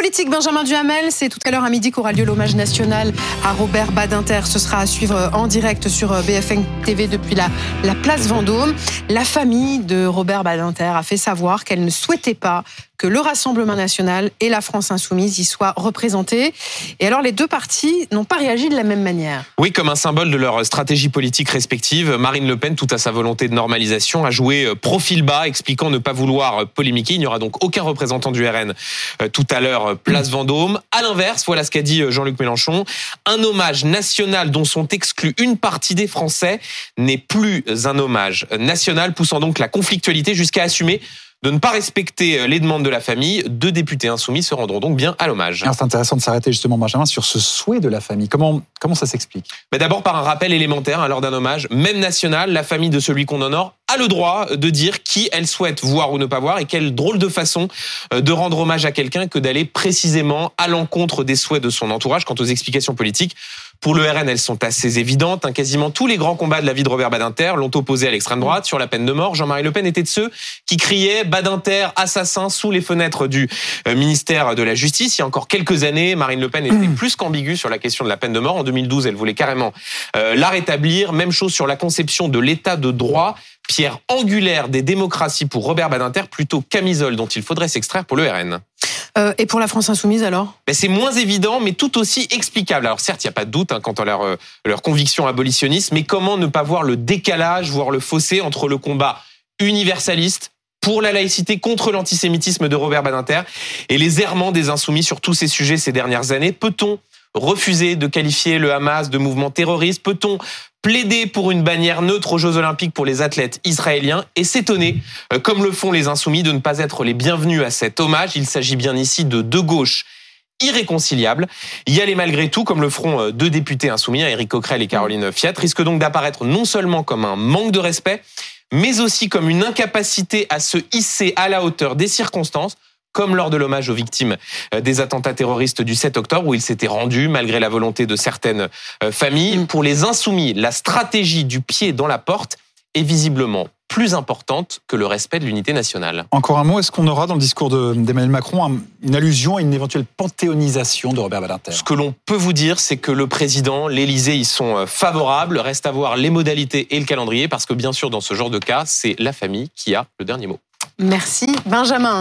politique, Benjamin Duhamel, c'est tout à l'heure à midi qu'aura lieu l'hommage national à Robert Badinter. Ce sera à suivre en direct sur BFM TV depuis la place Vendôme. La famille de Robert Badinter a fait savoir qu'elle ne souhaitait pas que le Rassemblement national et la France insoumise y soient représentés. Et alors les deux partis n'ont pas réagi de la même manière. Oui, comme un symbole de leur stratégie politique respective, Marine Le Pen, tout à sa volonté de normalisation, a joué euh, profil bas, expliquant ne pas vouloir polémiquer. Il n'y aura donc aucun représentant du RN euh, tout à l'heure, euh, place Vendôme. À l'inverse, voilà ce qu'a dit Jean-Luc Mélenchon. Un hommage national dont sont exclus une partie des Français n'est plus un hommage national, poussant donc la conflictualité jusqu'à assumer de ne pas respecter euh, les demandes de la famille, deux députés insoumis se rendront donc bien à l'hommage. C'est intéressant de s'arrêter justement, Benjamin, sur ce souhait de la famille. Comment, comment ça s'explique? Mais D'abord par un rappel élémentaire, hein, lors d'un hommage, même national, la famille de celui qu'on honore a le droit de dire qui elle souhaite voir ou ne pas voir et quelle drôle de façon euh, de rendre hommage à quelqu'un que d'aller précisément à l'encontre des souhaits de son entourage. Quant aux explications politiques, pour le RN, elles sont assez évidentes. Hein. Quasiment tous les grands combats de la vie de Robert Badinter l'ont opposé à l'extrême droite sur la peine de mort. Jean-Marie Le Pen était de ceux qui criaient Badinter assassin sous les fenêtres du euh, ministère de la Justice. Il y a encore quelques années, Marine Le Pen était mmh. plus qu'ambiguë sur la question de la peine de mort. En 2012, elle voulait carrément euh, la rétablir. Même chose sur la conception de l'état de droit pierre angulaire des démocraties pour Robert Badinter, plutôt camisole dont il faudrait s'extraire pour le RN. Euh, et pour la France insoumise alors? Ben, C'est moins évident, mais tout aussi explicable. Alors certes, il n'y a pas de doute hein, quant à leur, euh, leur conviction abolitionniste, mais comment ne pas voir le décalage, voire le fossé entre le combat universaliste pour la laïcité contre l'antisémitisme de Robert Badinter et les errements des insoumis sur tous ces sujets ces dernières années? Peut-on refuser de qualifier le Hamas de mouvement terroriste Peut-on plaider pour une bannière neutre aux Jeux Olympiques pour les athlètes israéliens et s'étonner, euh, comme le font les insoumis, de ne pas être les bienvenus à cet hommage? Il s'agit bien ici de deux gauches irréconciliables. Y aller malgré tout, comme le feront euh, deux députés insoumis, Éric Coquerel et Caroline Fiat, risque donc d'apparaître non seulement comme un manque de respect, mais aussi comme une incapacité à se hisser à la hauteur des circonstances comme lors de l'hommage aux victimes euh, des attentats terroristes du 7 octobre, où il s'était rendu malgré la volonté de certaines euh, familles. Mm. Pour les insoumis, la stratégie du pied dans la porte est visiblement plus importante que le respect de l'unité nationale. Encore un mot, est-ce qu'on aura dans le discours d'Emmanuel Macron une allusion à une éventuelle panthéonisation de Robert Badinter? Ce que l'on peut vous dire, c'est que le président, l'Élysée y sont euh, favorables. Reste à voir les modalités et le calendrier, parce que bien sûr, dans ce genre de cas, c'est la famille qui a le dernier mot. Merci Benjamin.